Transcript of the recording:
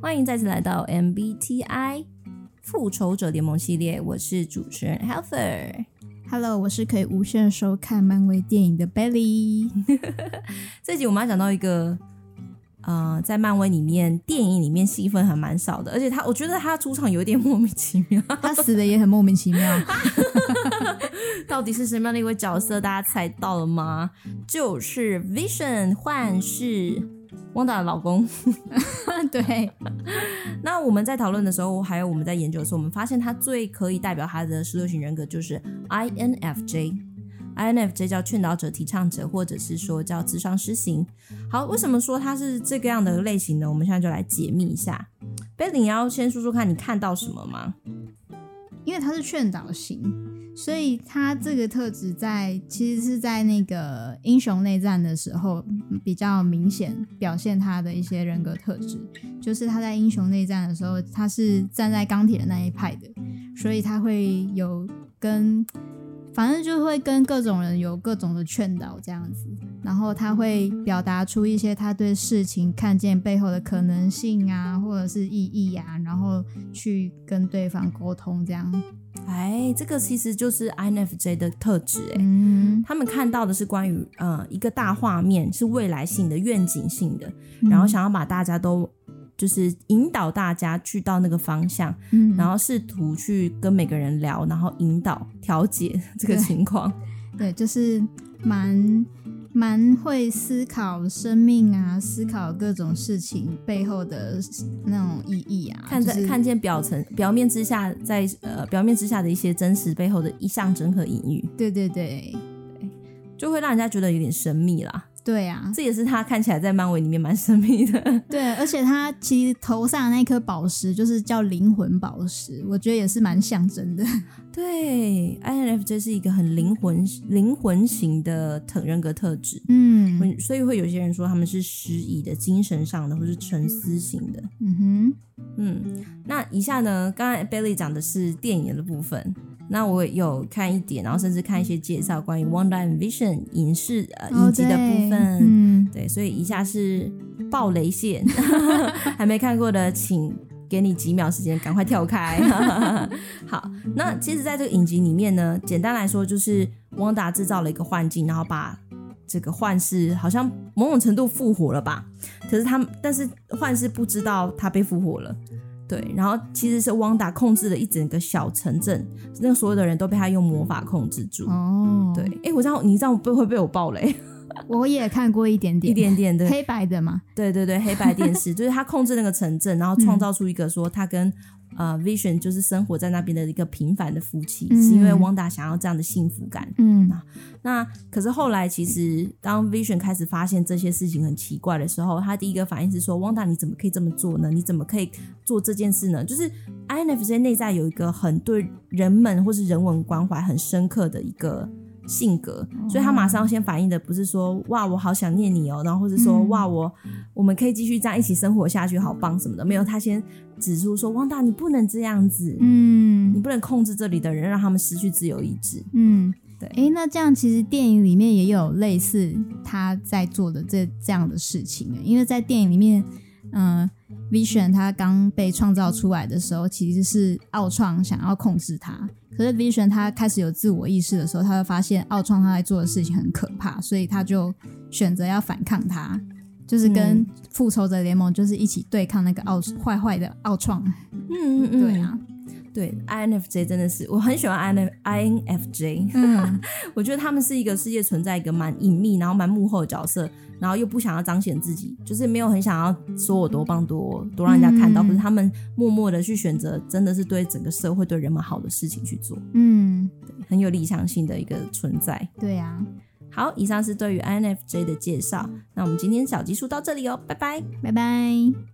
欢迎再次来到 MBTI 复仇者联盟系列，我是主持人 Heather。Hello，我是可以无限收看漫威电影的 Belly。这集我们要讲到一个。呃，在漫威里面，电影里面戏份还蛮少的，而且他，我觉得他出场有点莫名其妙，他死的也很莫名其妙。到底是什么样的一位角色？大家猜到了吗？就是 Vision 幻视，汪达的老公。对。那我们在讨论的时候，还有我们在研究的时候，我们发现他最可以代表他的十六型人格就是 INFJ。INFJ 叫劝导者、提倡者，或者是说叫智商师型。好，为什么说它是这个样的类型呢？我们现在就来解密一下。贝里，你要先说说看你看到什么吗？因为它是劝导型，所以他这个特质在其实是在那个英雄内战的时候比较明显表现他的一些人格特质。就是他在英雄内战的时候，他是站在钢铁的那一派的，所以他会有跟。反正就会跟各种人有各种的劝导这样子，然后他会表达出一些他对事情看见背后的可能性啊，或者是意义啊，然后去跟对方沟通这样。哎，这个其实就是 INFJ 的特质哎，嗯，他们看到的是关于呃一个大画面，是未来性的、愿景性的，然后想要把大家都。就是引导大家去到那个方向，嗯，然后试图去跟每个人聊，然后引导调节这个情况。对，对，就是蛮蛮会思考生命啊，思考各种事情背后的那种意义啊，看在、就是、看见表层表面之下，在呃表面之下的一些真实背后的一象征和隐喻。对对对对，就会让人家觉得有点神秘啦。对啊，这也是他看起来在漫威里面蛮神秘的。对，而且他其实头上的那颗宝石就是叫灵魂宝石，我觉得也是蛮象征的。对，INFJ 是一个很灵魂灵魂型的人格特质。嗯，所以会有些人说他们是失忆的、精神上的，或是沉思型的。嗯哼，嗯，那以下呢，刚才 Bailey 讲的是电影的部分。那我有看一点，然后甚至看一些介绍关于 Wanda and Vision 影视呃影集的部分，嗯，对，所以以下是暴雷线，还没看过的，请给你几秒时间，赶快跳开。好，那其实在这个影集里面呢，简单来说就是 Wanda 制造了一个幻境，然后把这个幻视好像某种程度复活了吧，可是他但是幻视不知道他被复活了。对，然后其实是汪达控制了一整个小城镇，那个所有的人都被他用魔法控制住。哦，对，哎，我知道你这样会不会被我爆雷？我也看过一点点，一点点的黑白的嘛。对对对，黑白电视，就是他控制那个城镇，然后创造出一个说他跟。呃，Vision 就是生活在那边的一个平凡的夫妻，嗯、是因为汪达想要这样的幸福感。嗯，那，那可是后来，其实当 Vision 开始发现这些事情很奇怪的时候，他第一个反应是说：“汪达，你怎么可以这么做呢？你怎么可以做这件事呢？”就是 INFJ 内在有一个很对人们或是人文关怀很深刻的一个。性格，所以他马上先反应的不是说哇，我好想念你哦，然后或者说哇，我我们可以继续这样一起生活下去，好棒什么的，没有，他先指出说，汪大，你不能这样子，嗯，你不能控制这里的人，让他们失去自由意志，嗯，对，诶，那这样其实电影里面也有类似他在做的这这样的事情，因为在电影里面，嗯、呃，Vision 他刚被创造出来的时候，其实是奥创想要控制他。可是 Vision 他开始有自我意识的时候，他会发现奥创他在做的事情很可怕，所以他就选择要反抗他，就是跟复仇者联盟就是一起对抗那个奥坏坏的奥创。嗯嗯嗯，对啊。对，INFJ 真的是我很喜欢 INFJ，嗯，我觉得他们是一个世界存在一个蛮隐秘，然后蛮幕后的角色，然后又不想要彰显自己，就是没有很想要说我多棒多多让人家看到，可是他们默默的去选择，真的是对整个社会对人们好的事情去做，嗯，很有理想性的一个存在。对呀，好，以上是对于 INFJ 的介绍，那我们今天小集数到这里哦，拜拜，拜拜。